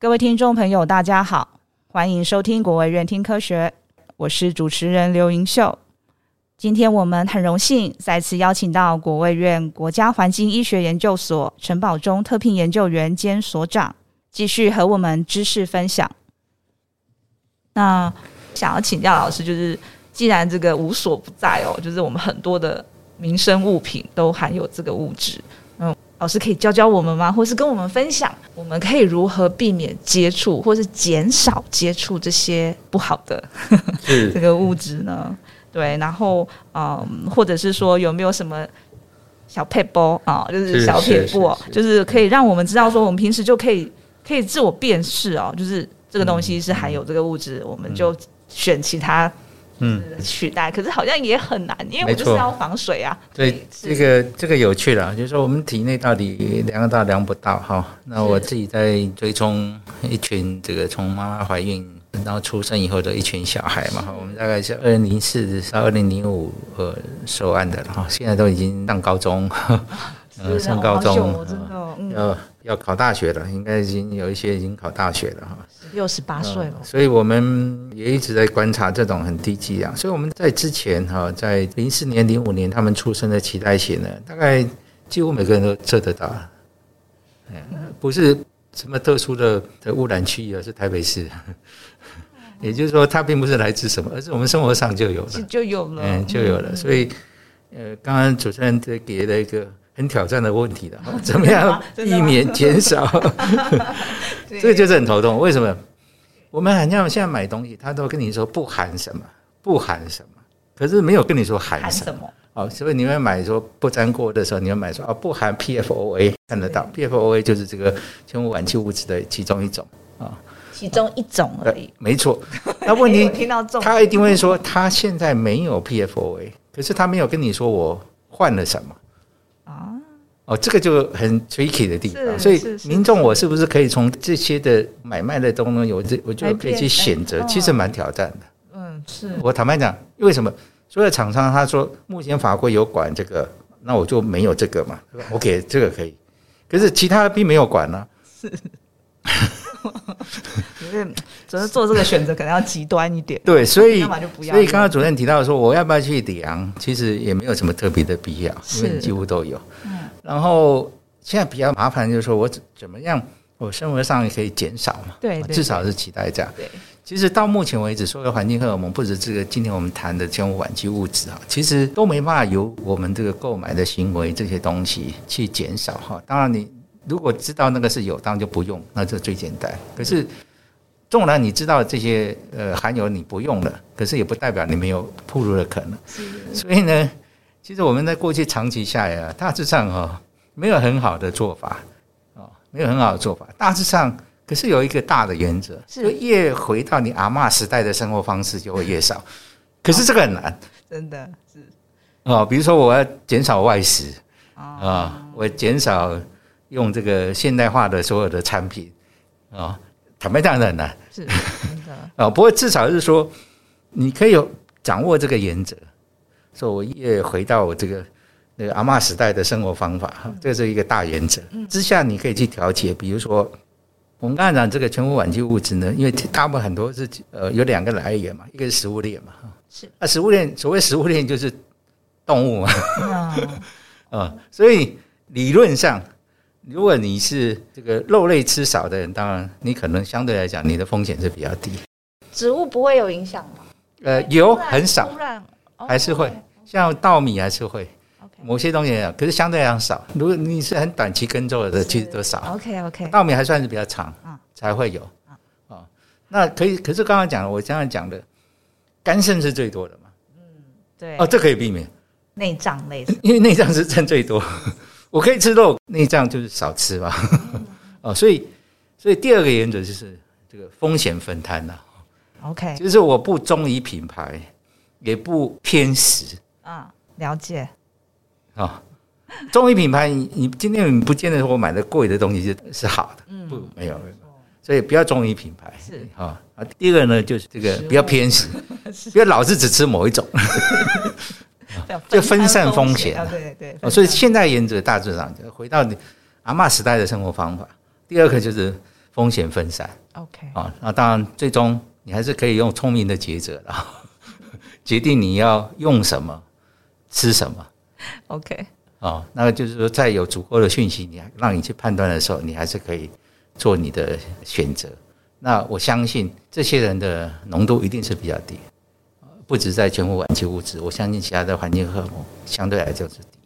各位听众朋友，大家好，欢迎收听国卫院听科学，我是主持人刘云秀。今天我们很荣幸再次邀请到国卫院国家环境医学研究所陈宝忠特聘研究员兼所长，继续和我们知识分享。那想要请教老师，就是既然这个无所不在哦，就是我们很多的民生物品都含有这个物质。嗯老师可以教教我们吗？或是跟我们分享，我们可以如何避免接触，或是减少接触这些不好的 这个物质呢？对，然后嗯，或者是说有没有什么小撇步啊，就是小撇步，就是可以让我们知道说，我们平时就可以可以自我辨识哦，就是这个东西是含有这个物质，嗯、我们就选其他。嗯，取代，可是好像也很难，因为我就是要防水啊。对，这个这个有趣了，就是说我们体内到底量得到量不到哈。那我自己在追踪一群这个从妈妈怀孕然后出生以后的一群小孩嘛，我们大概是二零零四到二零零五呃收案的了哈，现在都已经上高中，呃上高中，要要考大学了，应该已经有一些已经考大学了哈。六十八岁了，所以我们也一直在观察这种很低剂量。所以我们在之前哈，在零四年、零五年他们出生的脐带血呢，大概几乎每个人都测得到。不是什么特殊的的污染区域，而是台北市。也就是说，它并不是来自什么，而是我们生活上就有了，就有了，嗯，就有了。所以，呃，刚刚主持人给了一个很挑战的问题的，怎么样避免减少？这个就是很头痛。为什么？我们好像现在买东西，他都跟你说不含什么，不含什么，可是没有跟你说含什么。哦，所以你会买说不粘锅的时候，你会买说哦不含 PFOA，看得到 PFOA 就是这个生物晚期物质的其中一种啊，其中一种而已。没错。那问题，他一定会说他现在没有 PFOA，可是他没有跟你说我换了什么。哦，这个就很 tricky 的地方，所以民众我是不是可以从这些的买卖的东西，我这我就可以去选择，其实蛮挑战的。嗯，是我坦白讲，为什么所有厂商他说目前法规有管这个，那我就没有这个嘛？OK，这个可以，可是其他并没有管呢。是，因为只是做这个选择可能要极端一点。对，所以所以刚刚主任提到说我要不要去量，其实也没有什么特别的必要，因为几乎都有。然后现在比较麻烦，就是说我怎怎么样，我生活上也可以减少嘛？对，至少是期待这样。对，其实到目前为止，所有环境荷尔蒙，不止这个今天我们谈的迁污烷基物质啊，其实都没办法由我们这个购买的行为这些东西去减少哈。当然，你如果知道那个是有，当然就不用，那就最简单。可是，纵然你知道这些呃含有你不用了，可是也不代表你没有暴露的可能。所以呢。其实我们在过去长期下来啊，大致上哈没有很好的做法啊，没有很好的做法。大致上可是有一个大的原则，是越回到你阿嬷时代的生活方式就会越少。可是这个很难，真的是哦。比如说我要减少外食啊，我减少用这个现代化的所有的产品啊，坦白讲很难，是真的啊。不过至少是说你可以有掌握这个原则。说我越回到我这个那个阿嬷时代的生活方法，这是一个大原则。之下你可以去调节，比如说我们刚才讲这个迁污烷基物质呢，因为大部分很多是呃有两个来源嘛，一个是食物链嘛，是啊，食物链所谓食物链就是动物嘛，啊，所以理论上如果你是这个肉类吃少的人，当然你可能相对来讲你的风险是比较低。植物不会有影响吗？呃，有很少，还是会。像稻米还是会，某些东西有，可是相对来讲少。如果你是很短期耕作的，其实都少。OK OK，稻米还算是比较长，才会有。啊，那可以，可是刚刚讲了，我刚刚讲的，肝肾是最多的嘛？嗯，对。哦，这可以避免。内脏类，因为内脏是占最多。我可以吃肉，内脏就是少吃嘛。哦，所以，所以第二个原则就是这个风险分摊呐。OK，就是我不忠于品牌，也不偏食。啊，了解。啊，中医品牌，你你今天你不见得说我买的贵的东西是是好的，嗯，不，没有没有，所以不要中医品牌是啊啊。第二个呢，就是这个不要偏食，不要老是只吃某一种，就分散风险。啊对对。所以现在原则大致上就回到你阿嬷时代的生活方法。第二个就是风险分散。OK，啊，那当然最终你还是可以用聪明的抉择的，决定你要用什么，吃什么。OK，哦，那个就是说，在有足够的讯息，你让你去判断的时候，你还是可以做你的选择。那我相信这些人的浓度一定是比较低，不止在全副烷基物质，我相信其他的环境荷尔蒙相对来讲是低。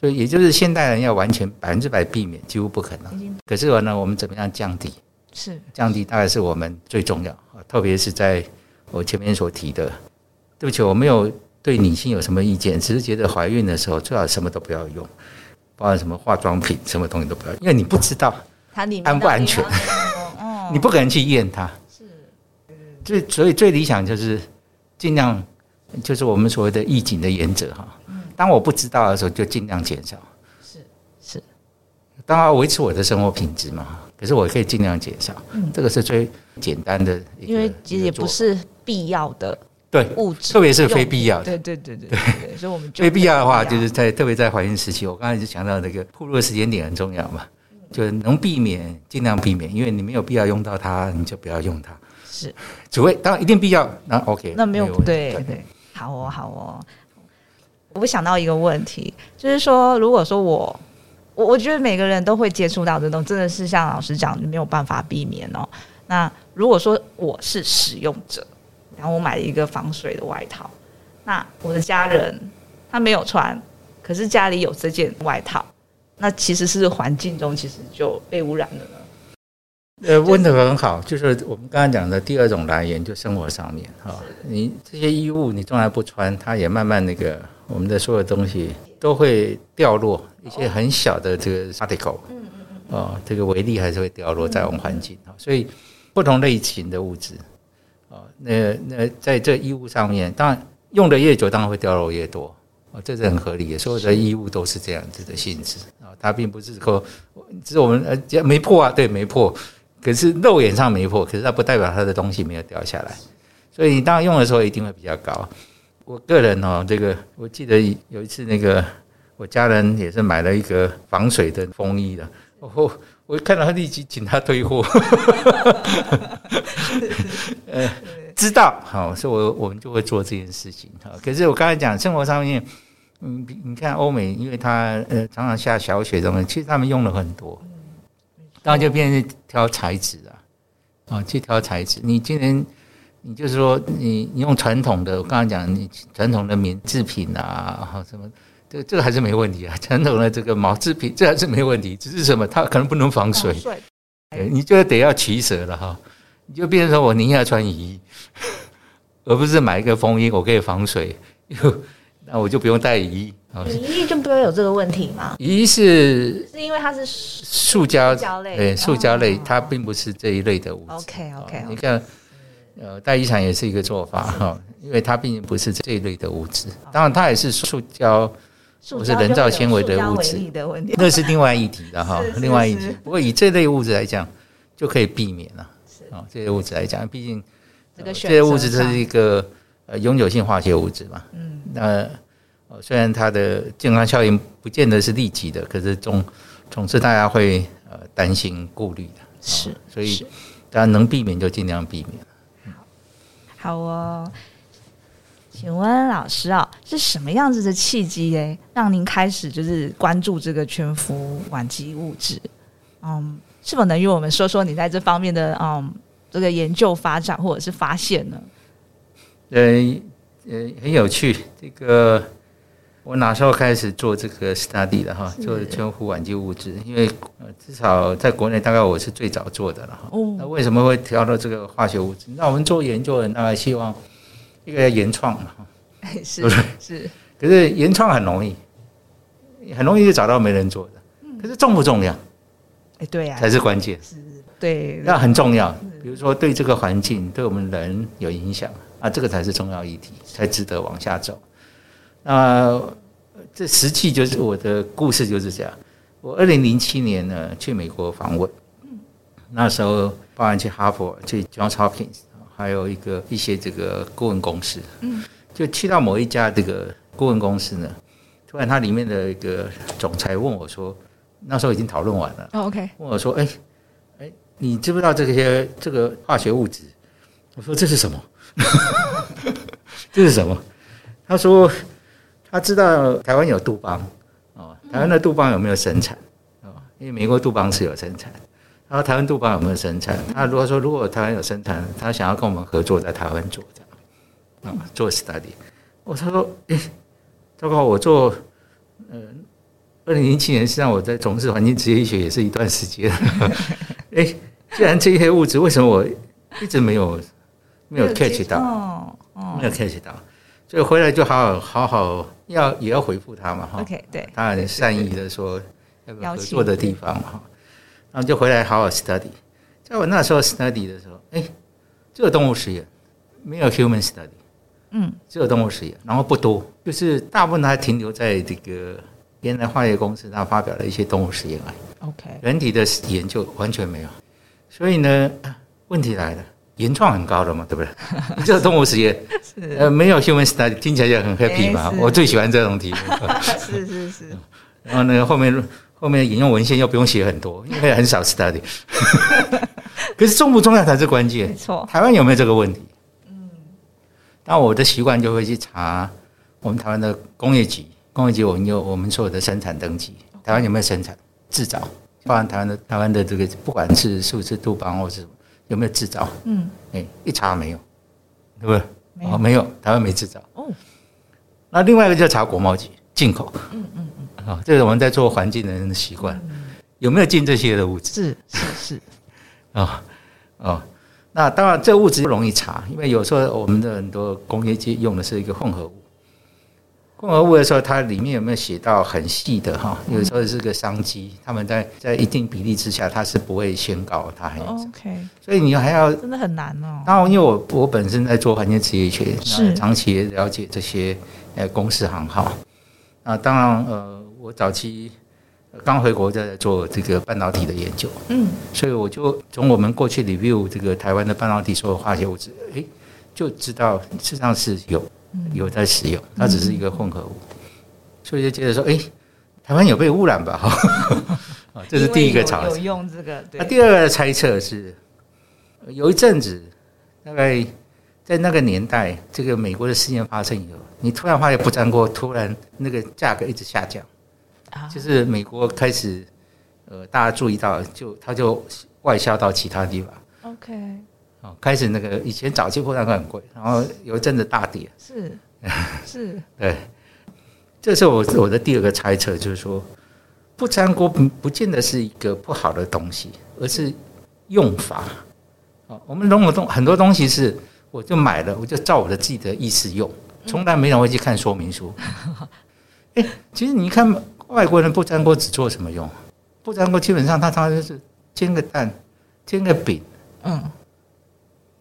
所以也就是现代人要完全百分之百避免，几乎不可能。可是呢，我们怎么样降低？是降低大概是我们最重要，特别是在我前面所提的。对不起，我没有对女性有什么意见，只是觉得怀孕的时候最好什么都不要用，包括什么化妆品，什么东西都不要，因为你不知道它安不安全。你不可能去验它，是，最所以最理想就是尽量，就是我们所谓的预警的原则哈。当我不知道的时候，就尽量减少。是是，当然维持我的生活品质嘛。可是我可以尽量减少，这个是最简单的。因为其实也不是必要的对物质，特别是非必要的。对对对对对，所以我们非必要的话，就是在特别在怀孕时期，我刚才就强调那个铺路的时间点很重要嘛。就是能避免尽量避免，因为你没有必要用到它，你就不要用它。是，除非当然一定必要，那 OK。那没有不对对，好哦好哦。我想到一个问题，就是说，如果说我我我觉得每个人都会接触到这种，真的是像老师讲，你没有办法避免哦。那如果说我是使用者，然后我买了一个防水的外套，那我的家人他没有穿，可是家里有这件外套。那其实是环境中其实就被污染了呢。呃，问得很好，就是我们刚刚讲的第二种来源，就生活上面哈，你这些衣物你从来不穿，它也慢慢那个我们的所有东西都会掉落一些很小的这个 particle，嗯嗯嗯，哦，这个微粒还是会掉落在我们环境哈，所以不同类型的物质，哦，那那在这衣物上面，当然用的越久，当然会掉落越多。哦，这是很合理的，所有的衣物都是这样子的性质啊，它并不是说，只是我们呃没破啊，对，没破，可是肉眼上没破，可是它不代表它的东西没有掉下来，所以你当用的时候一定会比较高。我个人哦，这个我记得有一次那个我家人也是买了一个防水的风衣的，我我看到他立即请他退货，呃。知道好，所以我我们就会做这件事情哈。可是我刚才讲生活上面，嗯，你看欧美，因为他呃常常下小雪什么，其实他们用了很多，当然就变成挑材质啊，啊，去挑材质。你今年你就是说你你用传统的，我刚才讲你传统的棉制品啊，哈什么，这个这个还是没问题啊。传统的这个毛制品，这还是没问题，只是什么它可能不能防水，对，你就得要取舍了哈。你就变成说我宁愿穿雨衣，而不是买一个风衣，我可以防水，那我就不用带雨衣。雨衣就不会有这个问题吗？雨衣是是因为它是塑胶类，对，塑胶类，它并不是这一类的物质。OK OK，你看，呃，带衣伞也是一个做法哈，因为它毕竟不是这一类的物质。当然，它也是塑胶，不是人造纤维的物质，那是另外一体的哈，另外一体。不过以这类物质来讲，就可以避免了。是啊，这些物质来讲，毕竟这个这些物质它是一个呃永久性化学物质嘛。嗯。那呃虽然它的健康效应不见得是立即的，可是总总是大家会呃担心顾虑的。是。所以大家能避免就尽量避免。好，好哦。请问老师啊，是什么样子的契机诶，让您开始就是关注这个全副烷基物质？嗯。是否能与我们说说你在这方面的嗯这个研究发展或者是发现呢？呃呃，很有趣。这个我哪时候开始做这个 study 的哈？做全副烷基物质，因为呃至少在国内大概我是最早做的了哈。哦。那为什么会挑到这个化学物质？那我们做研究的大概希望一个原创嘛。是不是？是。可是原创很容易，很容易就找到没人做的。可是重不重要？哎，对呀，才是关键。是，对，那很重要。比如说，对这个环境，对我们人有影响啊，这个才是重要议题，才值得往下走。那这实际就是我的故事就是这样。我二零零七年呢去美国访问，那时候包含去哈佛、去 Johns Hopkins，还有一个一些这个顾问公司，嗯，就去到某一家这个顾问公司呢，突然他里面的一个总裁问我说。那时候已经讨论完了。OK，问我说：“哎，哎，你知不知道这些这个化学物质？”我说：“这是什么？这是什么？”他说：“他知道台湾有杜邦哦，台湾的杜邦有没有生产？哦，因为美国杜邦是有生产。然后台湾杜邦有没有生产？他如果说如果台湾有生产，他想要跟我们合作，在台湾做这样啊，做 study。我他说：哎，糟糕，我做呃，二零零七年实际上我在从事环境职业医学也是一段时间。哎，既然这些物质，为什么我一直没有没有 catch 到？没有 catch 到，所以回来就好好好好要也要回复他嘛哈。OK，对，他很善意的说要个合作的地方嘛哈。然后就回来好好 study，在我那时候 study 的时候，哎，只有动物实验，没有 human study，嗯，只有动物实验，然后不多，就是大部分还停留在这个原来化学公司，他发表了一些动物实验而已。OK，人体的研究完全没有，所以呢，问题来了，原创很高的嘛，对不对？只 有动物实验，是呃，没有 human study，听起来就很 happy 嘛，我最喜欢这种题目。是是是，然后呢，后面。后面引用文献又不用写很多，因为很少 study。可是重不重要才是关键。没错，台湾有没有这个问题？嗯，那我的习惯就会去查我们台湾的工业局，工业局我们有我们所有的生产登记，台湾有没有生产制造？包含台湾的台湾的这个，不管是是不是杜邦或是有没有制造？嗯，哎，一查没有，对不对？没有，没有，台湾没制造。哦，那另外一个就查国贸局进口。嗯嗯。啊，这是我们在做环境的人的习惯，有没有进这些的物质？是是是，啊啊，那当然这物质不容易查，因为有时候我们的很多工业界用的是一个混合物，混合物的时候，它里面有没有写到很细的哈？有时候是个商机，他们在在一定比例之下，它是不会宣告它很 OK，所以你还要真的很难哦。当然，因为我我本身在做环境职业学，是长期也了解这些呃公司行号啊，当然呃。我早期刚回国，在做这个半导体的研究，嗯，所以我就从我们过去 review 这个台湾的半导体所有化学物质，哎，就知道事实上是有有在使用，它只是一个混合物，所以就接着说，哎，台湾有被污染吧？哈，这是第一个查有用这个，那第二个猜测是，有一阵子，大概在那个年代，这个美国的事件发生以后，你突然发现不粘锅，突然那个价格一直下降。就是美国开始，呃，大家注意到，就它就外销到其他地方。OK，哦，开始那个以前早期货价很贵，然后有一阵子大跌。是是，对，这是我我的第二个猜测，就是说，不粘锅不不见得是一个不好的东西，而是用法。哦，我们很多东很多东西是，我就买了，我就照我的自己的意思用，从来没人会去看说明书。哎，其实你看。外国人不粘锅只做什么用？不粘锅基本上他常常就是煎个蛋、煎个饼，嗯，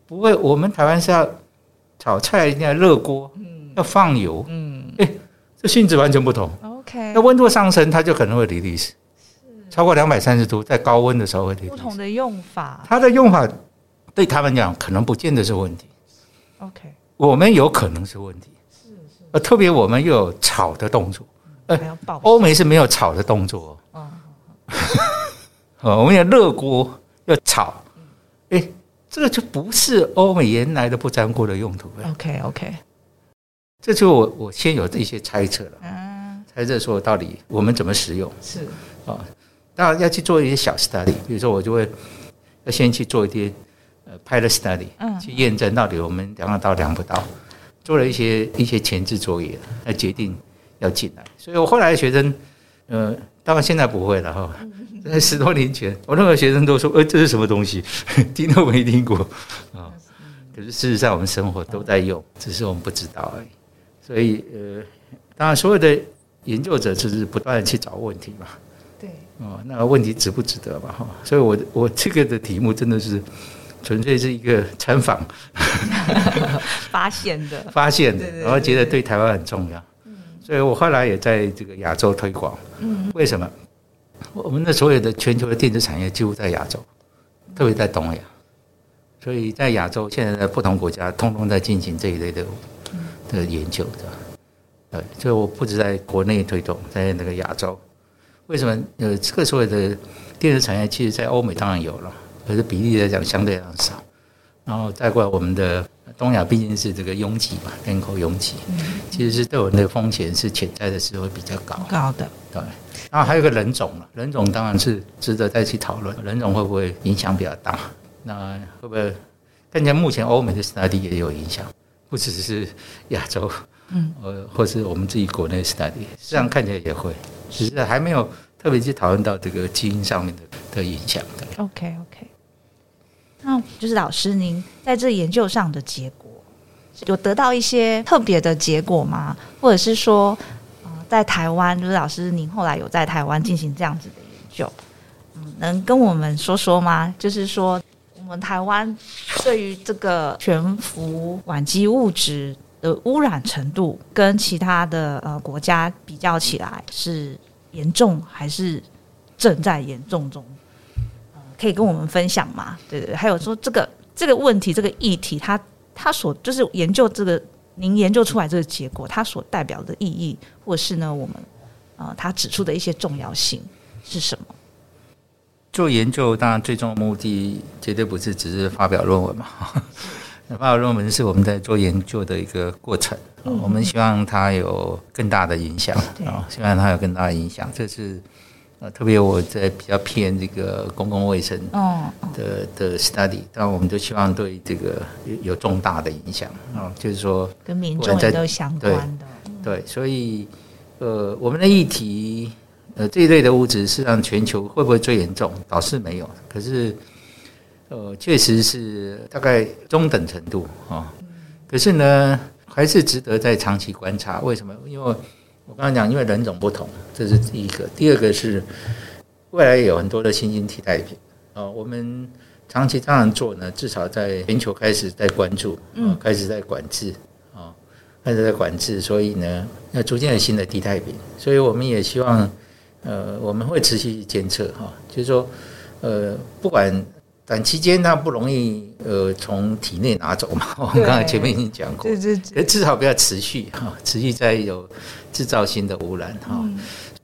不会。我们台湾是要炒菜一定要热锅，嗯，要放油，嗯，哎，这性质完全不同。OK，那温度上升，它就可能会离离子，超过两百三十度，在高温的时候会离。不同的用法，它的用法对他们讲可能不见得是问题。OK，我们有可能是问题，是是，而特别我们又有炒的动作。呃，欧美是没有炒的动作。哦，我们要热锅要炒，哎，这个就不是欧美原来的不粘锅的用途。OK OK，这就我我先有这些猜测了。嗯，猜测说到底我们怎么使用是啊？当然要去做一些小 study，比如说我就会要先去做一些呃 pilot study，嗯，去验证到底我们量得到量不到，做了一些一些前置作业来决定。要进来，所以我后来的学生，呃，当然现在不会了哈。在十多年前，我任何学生都说：“呃，这是什么东西？听都没听过啊。”可是事实上，我们生活都在用，只是我们不知道而已。所以，呃，当然，所有的研究者就是不断的去找问题嘛。对。哦，那个问题值不值得嘛？哈。所以我我这个的题目真的是纯粹是一个参访 发现的，发现的，然后觉得对台湾很重要。所以我后来也在这个亚洲推广。嗯，为什么？我们的所有的全球的电子产业几乎在亚洲，特别在东亚。所以在亚洲，现在的不同国家通通在进行这一类的的研究的。呃，所以我不止在国内推动，在那个亚洲。为什么？呃，这个所有的电子产业，其实在欧美当然有了，可是比例来讲相对来讲少。然后再过来，我们的东亚毕竟是这个拥挤嘛，人口拥挤，其实是对我们的风险是潜在的时候会比较高高的。对，然后还有个人种了，人种当然是值得再去讨论，人种会不会影响比较大？那会不会？看起来目前欧美的 study 也有影响，不只是亚洲，嗯，呃，或是我们自己国内 study，实际上看起来也会，只是还没有特别去讨论到这个基因上面的的影响。OK OK。那就是老师，您在这研究上的结果有得到一些特别的结果吗？或者是说，呃，在台湾，就是老师您后来有在台湾进行这样子的研究，嗯，能跟我们说说吗？就是说，我们台湾对于这个悬浮烷基物质的污染程度，跟其他的呃国家比较起来，是严重还是正在严重中？可以跟我们分享吗？对对对，还有说这个这个问题，这个议题，它它所就是研究这个您研究出来这个结果，它所代表的意义，或是呢，我们呃，它指出的一些重要性是什么？做研究当然最终的目的绝对不是只是发表论文嘛，发表论文是我们在做研究的一个过程，嗯、我们希望它有更大的影响啊，希望它有更大的影响，这是。呃，特别我在比较偏这个公共卫生的的 study，但我们都希望对这个有有重大的影响啊，就是说跟民众都相关的。对，所以呃，我们的议题呃这一类的物质，实际上全球会不会最严重？倒是没有，可是呃，确实是大概中等程度啊。可是呢，还是值得再长期观察。为什么？因为我刚才讲，因为人种不同，这是第一个。第二个是未来有很多的新兴替代品啊。我们长期这样做呢，至少在全球开始在关注，嗯，开始在管制啊，开始在管制。所以呢，要逐渐有新的替代品。所以我们也希望，呃，我们会持续监测哈，就是说，呃，不管。短期间它不容易，呃，从体内拿走嘛。我们刚才前面已经讲过，对对，至少不要持续哈，持续在有制造新的污染哈。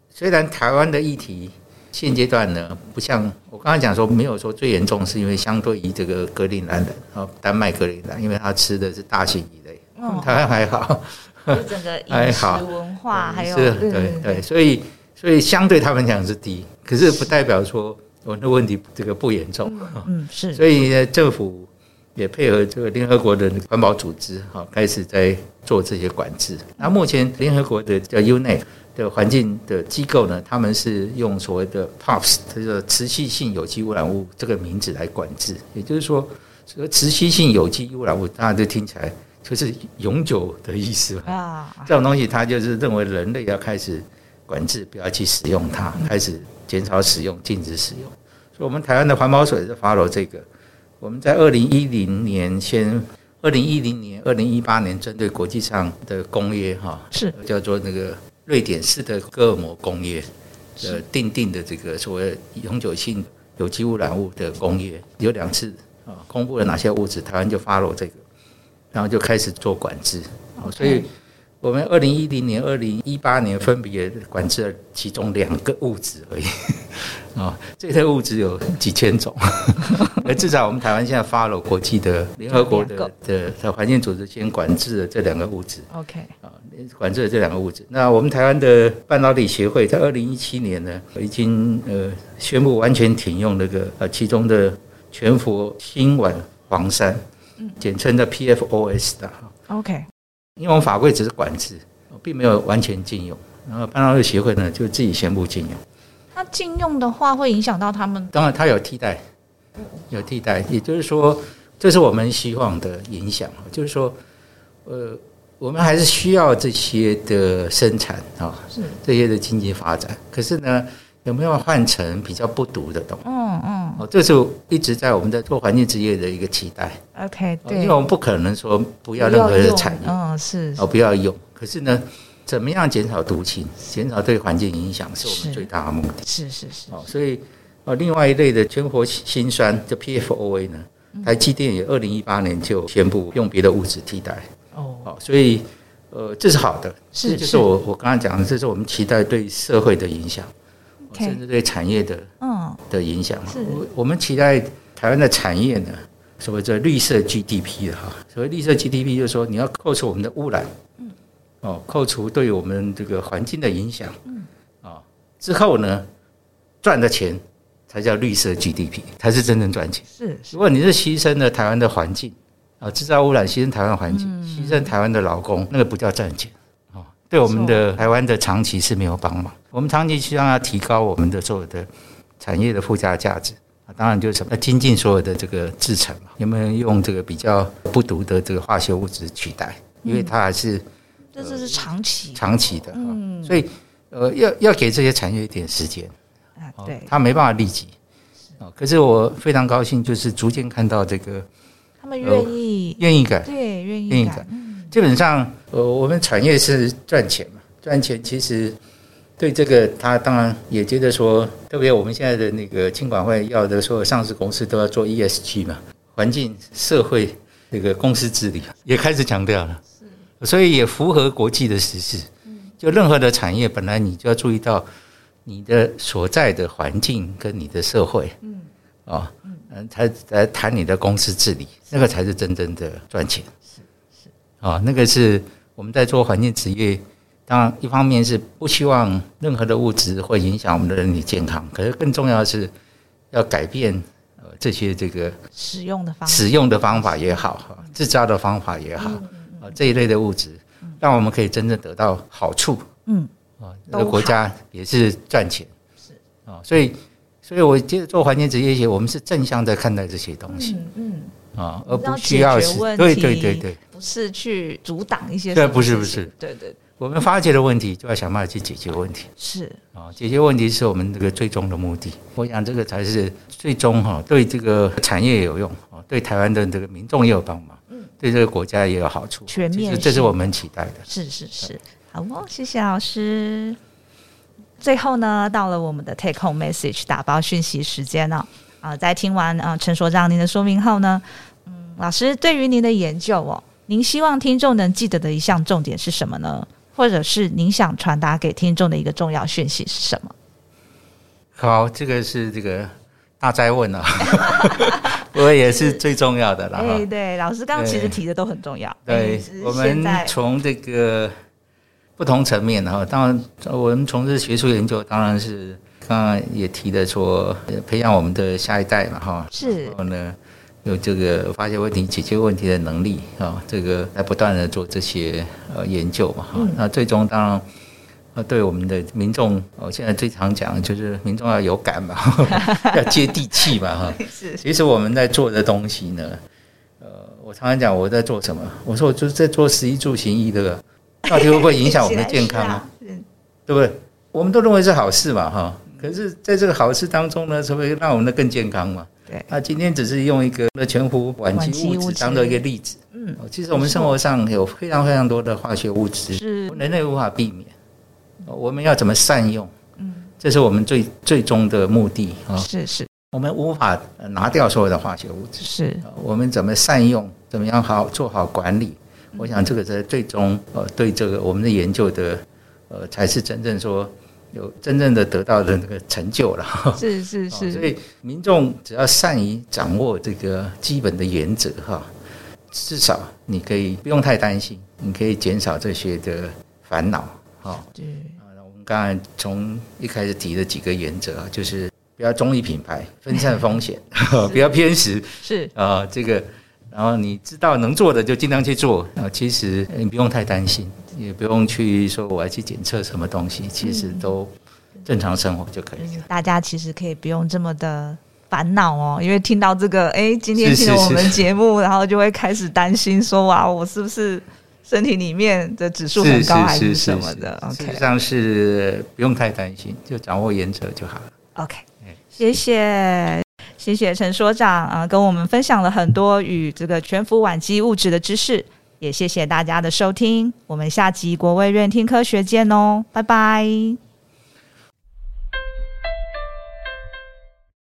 虽然台湾的议题现阶段呢，不像我刚才讲说，没有说最严重，是因为相对于这个格陵兰人啊，丹麦格陵兰，因为它吃的是大型鱼类，台湾还好，整个饮食文化还有对。对，所以所以相对他们讲是低，可是不代表说。我们的问题这个不严重，嗯是，所以呢，政府也配合这个联合国的环保组织，哈，开始在做这些管制。那目前联合国的叫 UNEP 的环境的机构呢，他们是用所谓的 POPs，这个持续性有机污染物这个名字来管制。也就是说，这个持续性有机污染物，大家都听起来就是永久的意思啊。这种东西，它就是认为人类要开始管制，不要去使用它，开始。减少使用，禁止使用。所以，我们台湾的环保署也是 follow 这个。我们在二零一零年先，二零一零年、二零一八年，针对国际上的公约，哈，是叫做那个瑞典式的哥尔摩公约，呃，定定的这个所谓永久性有机污染物的公约，有两次啊，公布了哪些物质，台湾就 follow 这个，然后就开始做管制。所以。我们二零一零年、二零一八年分别管制了其中两个物质而已，啊，这些物质有几千种，而至少我们台湾现在 follow 国际的联合国的的的环境组织先管制了这两个物质，OK，啊，管制了这两个物质。那我们台湾的半导体协会在二零一七年呢，已经呃宣布完全停用那个呃其中的全氟辛烷磺羧，简称的 PFOS 的，OK。因为我们法规只是管制，并没有完全禁用。然后半导体协会呢，就自己宣布禁用。那禁用的话，会影响到他们？当然，它有替代，有替代。也就是说，这是我们希望的影响。就是说，呃，我们还是需要这些的生产啊，是这些的经济发展。可是呢，有没有换成比较不毒的东西？嗯嗯，哦，这是一直在我们在做环境职业的一个期待。OK，对，因为我们不可能说不要任何的产业，嗯，是哦，不要用。可是呢，怎么样减少毒气，减少对环境影响，是我们最大的目的。是是是。哦，所以哦，另外一类的全活辛酸就 PFOA 呢，台积电也二零一八年就宣布用别的物质替代。哦，哦，所以呃，这是好的，是就是我我刚刚讲的，这是我们期待对社会的影响。甚至对产业的嗯的影响，我我们期待台湾的产业呢，所谓这绿色 GDP 的哈，所谓绿色 GDP 就是说你要扣除我们的污染，嗯，哦，扣除对我们这个环境的影响，嗯，啊，之后呢，赚的钱才叫绿色 GDP，才是真正赚钱。是，如果你是牺牲了台湾的环境，啊，制造污染，牺牲台湾环境，牺牲台湾的劳工，那个不叫赚钱。对我们的台湾的长期是没有帮忙。我们长期希望要提高我们的所有的产业的附加价值。啊，当然就是什么要精进所有的这个制成嘛，有没有用这个比较不毒的这个化学物质取代？因为它还是这这是长期。长期的，嗯，所以呃要要给这些产业一点时间。啊，对，它没办法立即。啊。可是我非常高兴，就是逐渐看到这个他们愿意。愿意改，对，愿意改。基本上，呃，我们产业是赚钱嘛，赚钱其实对这个他当然也觉得说，特别我们现在的那个金管会要的所有上市公司都要做 ESG 嘛，环境、社会这个公司治理也开始强调了，所以也符合国际的实事。就任何的产业，本来你就要注意到你的所在的环境跟你的社会，嗯，啊，嗯，才来谈你的公司治理，那个才是真正的赚钱。是是。啊，那个是我们在做环境职业，当然一方面是不希望任何的物质会影响我们的人体健康，可是更重要的是要改变呃这些这个使用的方法，使用的方法也好，哈，制造的方法也好，啊这一类的物质，让我们可以真正得到好处，嗯，啊，这个国家也是赚钱，是。啊，所以所以我觉得做环境职业些，我们是正向在看待这些东西，嗯。啊，而不需要是对对对对，不是去阻挡一些对，不是不是，对对，我们发觉的问题就要想办法去解决问题，是啊，解决问题是我们这个最终的目的。我想这个才是最终哈，对这个产业也有用啊，对台湾的这个民众也有帮忙，嗯，对这个国家也有好处，全面，这是我们期待的。是是是，好哦，谢谢老师。最后呢，到了我们的 take home message 打包讯息时间了啊，在听完啊陈所长您的说明后呢。嗯老师，对于您的研究哦，您希望听众能记得的一项重点是什么呢？或者是您想传达给听众的一个重要讯息是什么？好，这个是这个大哉问啊，我也是最重要的了。对对，老师刚刚其实提的都很重要。对，我们从这个不同层面哈，当然我们从事学术研究，当然是刚刚也提的说，培养我们的下一代嘛哈。是。然后呢？有这个发现问题、解决问题的能力啊，这个在不断的做这些呃研究嘛哈。那最终当然呃，对我们的民众，我现在最常讲就是民众要有感嘛，要接地气嘛哈。是。其实我们在做的东西呢，呃，我常常讲我在做什么？我说我就是在做食衣住行医的，到底会不会影响我们的健康啊？对不对？我们都认为是好事嘛哈。可是在这个好事当中呢，是不是让我们的更健康嘛？对，那今天只是用一个全氟烷基物质当做一个例子。嗯，其实我们生活上有非常非常多的化学物质，是人类无法避免。我们要怎么善用？嗯，这是我们最最终的目的啊。是是，我们无法拿掉所有的化学物质。是，我们怎么善用？怎么样好做好管理？我想这个在最终呃，对这个我们的研究的呃，才是真正说。有真正的得到的那个成就了，是是是，所以民众只要善于掌握这个基本的原则哈，至少你可以不用太担心，你可以减少这些的烦恼哈。对啊，我们刚才从一开始提的几个原则啊，就是不要中意品牌，分散风险，不要偏食，是。啊，这个，然后你知道能做的就尽量去做啊，其实你不用太担心。也不用去说我要去检测什么东西，其实都正常生活就可以了。大家其实可以不用这么的烦恼哦，因为听到这个，哎，今天听了我们节目，然后就会开始担心说，哇，我是不是身体里面的指数很高还是什么的？OK，实际上是不用太担心，就掌握原则就好了。OK，谢谢谢谢陈所长啊，跟我们分享了很多与这个全氟烷基物质的知识。也谢谢大家的收听，我们下集国卫院听科学见哦，拜拜。